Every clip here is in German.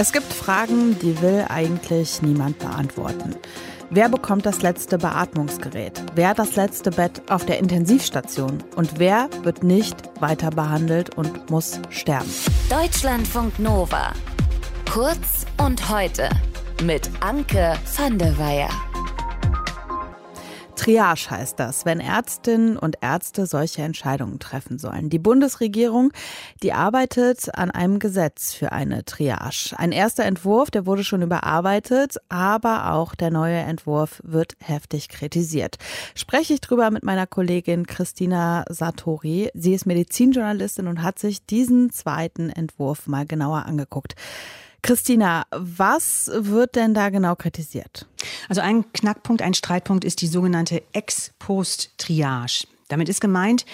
Es gibt Fragen, die will eigentlich niemand beantworten. Wer bekommt das letzte Beatmungsgerät? Wer das letzte Bett auf der Intensivstation? Und wer wird nicht weiter behandelt und muss sterben? Deutschlandfunk Nova. Kurz und heute mit Anke van der Weyer. Triage heißt das, wenn Ärztinnen und Ärzte solche Entscheidungen treffen sollen. Die Bundesregierung, die arbeitet an einem Gesetz für eine Triage. Ein erster Entwurf, der wurde schon überarbeitet, aber auch der neue Entwurf wird heftig kritisiert. Spreche ich drüber mit meiner Kollegin Christina Satori. Sie ist Medizinjournalistin und hat sich diesen zweiten Entwurf mal genauer angeguckt. Christina, was wird denn da genau kritisiert? Also ein Knackpunkt, ein Streitpunkt ist die sogenannte Ex-Post-Triage. Damit ist gemeint,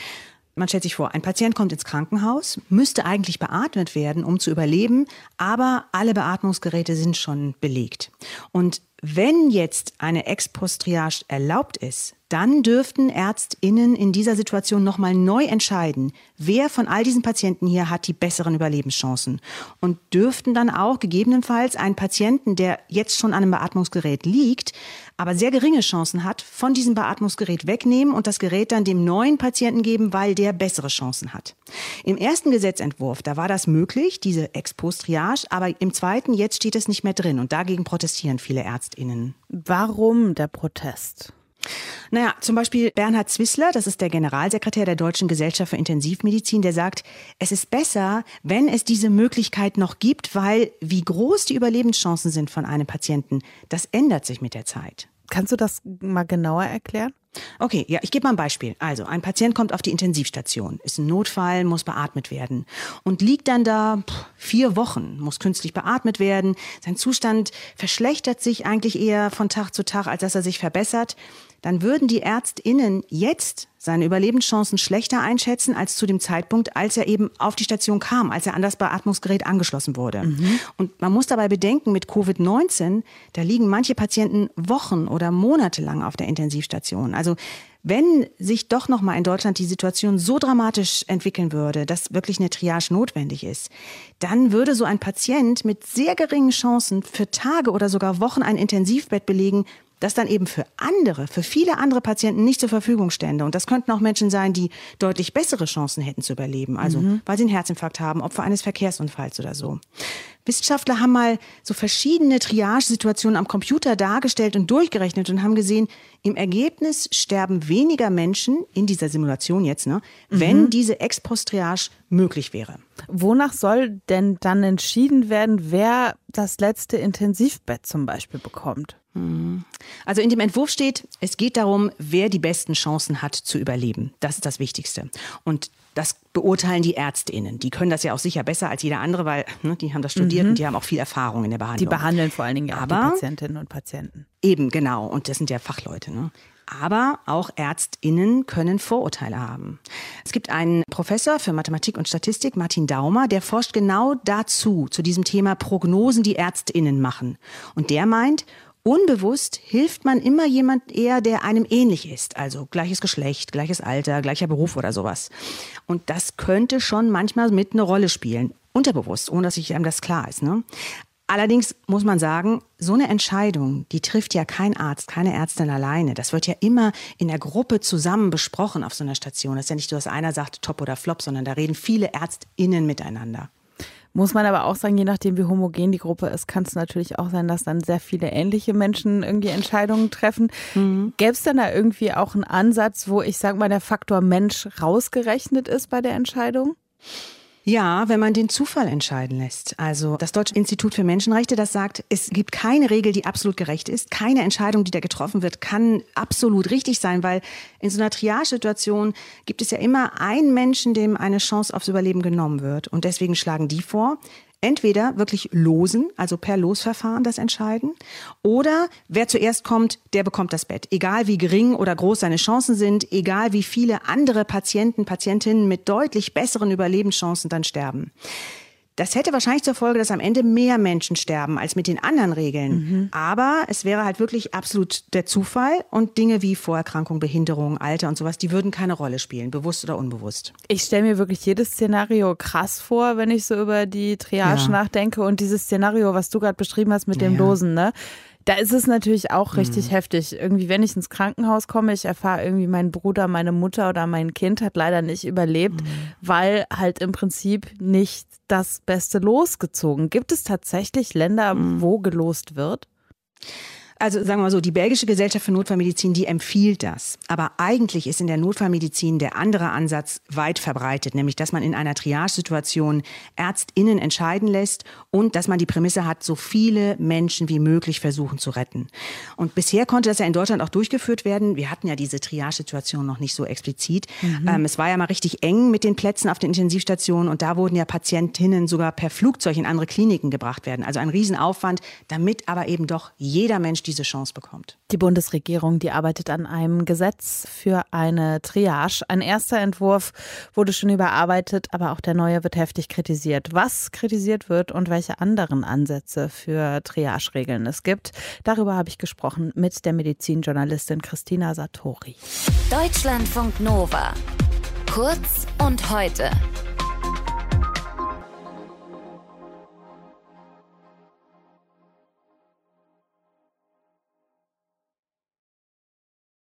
man stellt sich vor, ein Patient kommt ins Krankenhaus, müsste eigentlich beatmet werden, um zu überleben, aber alle Beatmungsgeräte sind schon belegt. Und wenn jetzt eine Ex-Post-Triage erlaubt ist, dann dürften Ärztinnen in dieser Situation nochmal neu entscheiden, wer von all diesen Patienten hier hat die besseren Überlebenschancen. Und dürften dann auch gegebenenfalls einen Patienten, der jetzt schon an einem Beatmungsgerät liegt, aber sehr geringe Chancen hat, von diesem Beatmungsgerät wegnehmen und das Gerät dann dem neuen Patienten geben, weil der bessere Chancen hat. Im ersten Gesetzentwurf, da war das möglich, diese Ex-Post-Triage, aber im zweiten, jetzt steht es nicht mehr drin und dagegen protestieren viele Ärztinnen. Warum der Protest? Naja, zum Beispiel Bernhard Zwissler, das ist der Generalsekretär der Deutschen Gesellschaft für Intensivmedizin, der sagt, es ist besser, wenn es diese Möglichkeit noch gibt, weil wie groß die Überlebenschancen sind von einem Patienten, das ändert sich mit der Zeit. Kannst du das mal genauer erklären? Okay, ja, ich gebe mal ein Beispiel. Also, ein Patient kommt auf die Intensivstation, ist ein Notfall, muss beatmet werden und liegt dann da pff, vier Wochen, muss künstlich beatmet werden. Sein Zustand verschlechtert sich eigentlich eher von Tag zu Tag, als dass er sich verbessert. Dann würden die ÄrztInnen jetzt seine Überlebenschancen schlechter einschätzen als zu dem Zeitpunkt, als er eben auf die Station kam, als er an das Beatmungsgerät angeschlossen wurde. Mhm. Und man muss dabei bedenken, mit Covid-19, da liegen manche Patienten Wochen oder Monate lang auf der Intensivstation. Also wenn sich doch noch mal in Deutschland die Situation so dramatisch entwickeln würde, dass wirklich eine Triage notwendig ist, dann würde so ein Patient mit sehr geringen Chancen für Tage oder sogar Wochen ein Intensivbett belegen, das dann eben für andere, für viele andere Patienten nicht zur Verfügung stände. Und das könnten auch Menschen sein, die deutlich bessere Chancen hätten zu überleben. Also, mhm. weil sie einen Herzinfarkt haben, Opfer eines Verkehrsunfalls oder so. Wissenschaftler haben mal so verschiedene Triage-Situationen am Computer dargestellt und durchgerechnet und haben gesehen, im Ergebnis sterben weniger Menschen in dieser Simulation jetzt, ne, mhm. wenn diese Ex-Post-Triage möglich wäre. Wonach soll denn dann entschieden werden, wer das letzte Intensivbett zum Beispiel bekommt? Mhm. Also in dem Entwurf steht, es geht darum, wer die besten Chancen hat zu überleben. Das ist das Wichtigste. Und das beurteilen die ÄrztInnen. Die können das ja auch sicher besser als jeder andere, weil ne, die haben das studiert mhm. und die haben auch viel Erfahrung in der Behandlung. Die behandeln vor allen Dingen ja Aber, die Patientinnen und Patienten. Eben, genau. Und das sind ja Fachleute. Ne? Aber auch ÄrztInnen können Vorurteile haben. Es gibt einen Professor für Mathematik und Statistik, Martin Daumer, der forscht genau dazu, zu diesem Thema Prognosen, die ÄrztInnen machen. Und der meint, Unbewusst hilft man immer jemand eher, der einem ähnlich ist. Also gleiches Geschlecht, gleiches Alter, gleicher Beruf oder sowas. Und das könnte schon manchmal mit eine Rolle spielen. Unterbewusst, ohne dass sich einem das klar ist. Ne? Allerdings muss man sagen, so eine Entscheidung, die trifft ja kein Arzt, keine Ärztin alleine. Das wird ja immer in der Gruppe zusammen besprochen auf so einer Station. Das ist ja nicht so, dass einer sagt top oder flop, sondern da reden viele ÄrztInnen miteinander. Muss man aber auch sagen, je nachdem, wie homogen die Gruppe ist, kann es natürlich auch sein, dass dann sehr viele ähnliche Menschen irgendwie Entscheidungen treffen. Mhm. Gäbe es denn da irgendwie auch einen Ansatz, wo ich sag mal, der Faktor Mensch rausgerechnet ist bei der Entscheidung? Ja, wenn man den Zufall entscheiden lässt. Also das Deutsche Institut für Menschenrechte, das sagt, es gibt keine Regel, die absolut gerecht ist. Keine Entscheidung, die da getroffen wird, kann absolut richtig sein, weil in so einer Triage-Situation gibt es ja immer einen Menschen, dem eine Chance aufs Überleben genommen wird. Und deswegen schlagen die vor, entweder wirklich losen, also per Losverfahren das entscheiden, oder wer zuerst kommt, der bekommt das Bett. Egal wie gering oder groß seine Chancen sind, egal wie viele andere Patienten, Patientinnen mit deutlich besseren Überlebenschancen dann sterben. Das hätte wahrscheinlich zur Folge, dass am Ende mehr Menschen sterben als mit den anderen Regeln. Mhm. Aber es wäre halt wirklich absolut der Zufall und Dinge wie Vorerkrankung, Behinderung, Alter und sowas, die würden keine Rolle spielen, bewusst oder unbewusst. Ich stelle mir wirklich jedes Szenario krass vor, wenn ich so über die Triage ja. nachdenke und dieses Szenario, was du gerade beschrieben hast mit dem ja. Losen, ne? Da ist es natürlich auch richtig mhm. heftig. Irgendwie, wenn ich ins Krankenhaus komme, ich erfahre irgendwie, mein Bruder, meine Mutter oder mein Kind hat leider nicht überlebt, mhm. weil halt im Prinzip nicht das Beste losgezogen. Gibt es tatsächlich Länder, mhm. wo gelost wird? Also sagen wir mal so, die belgische Gesellschaft für Notfallmedizin, die empfiehlt das. Aber eigentlich ist in der Notfallmedizin der andere Ansatz weit verbreitet, nämlich dass man in einer Triage-Situation ÄrztInnen entscheiden lässt und dass man die Prämisse hat, so viele Menschen wie möglich versuchen zu retten. Und bisher konnte das ja in Deutschland auch durchgeführt werden. Wir hatten ja diese Triage-Situation noch nicht so explizit. Mhm. Ähm, es war ja mal richtig eng mit den Plätzen auf den Intensivstationen und da wurden ja Patientinnen sogar per Flugzeug in andere Kliniken gebracht werden. Also ein Riesenaufwand, damit aber eben doch jeder Mensch diese Chance bekommt. Die Bundesregierung, die arbeitet an einem Gesetz für eine Triage. Ein erster Entwurf wurde schon überarbeitet, aber auch der neue wird heftig kritisiert. Was kritisiert wird und welche anderen Ansätze für Triage-Regeln es gibt, darüber habe ich gesprochen mit der Medizinjournalistin Christina Satori. Deutschlandfunk Nova. Kurz und heute.